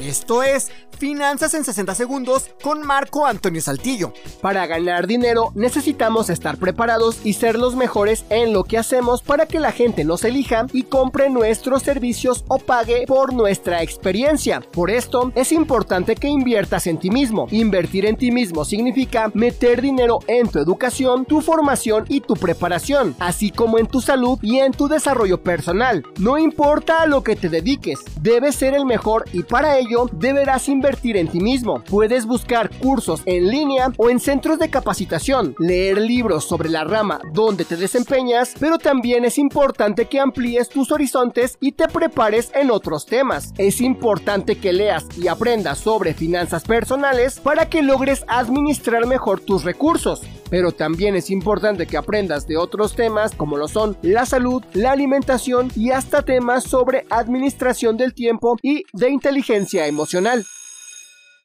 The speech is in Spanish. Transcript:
Esto es Finanzas en 60 Segundos con Marco Antonio Saltillo. Para ganar dinero necesitamos estar preparados y ser los mejores en lo que hacemos para que la gente nos elija y compre nuestros servicios o pague por nuestra experiencia. Por esto es importante que inviertas en ti mismo. Invertir en ti mismo significa meter dinero en tu educación, tu formación y tu preparación, así como en tu salud y en tu desarrollo personal. No importa a lo que te dediques, debes ser el mejor y para ello deberás invertir en ti mismo. Puedes buscar cursos en línea o en centros de capacitación, leer libros sobre la rama donde te desempeñas, pero también es importante que amplíes tus horizontes y te prepares en otros temas. Es importante que leas y aprendas sobre finanzas personales para que logres administrar mejor tus recursos pero también es importante que aprendas de otros temas como lo son la salud, la alimentación y hasta temas sobre administración del tiempo y de inteligencia emocional.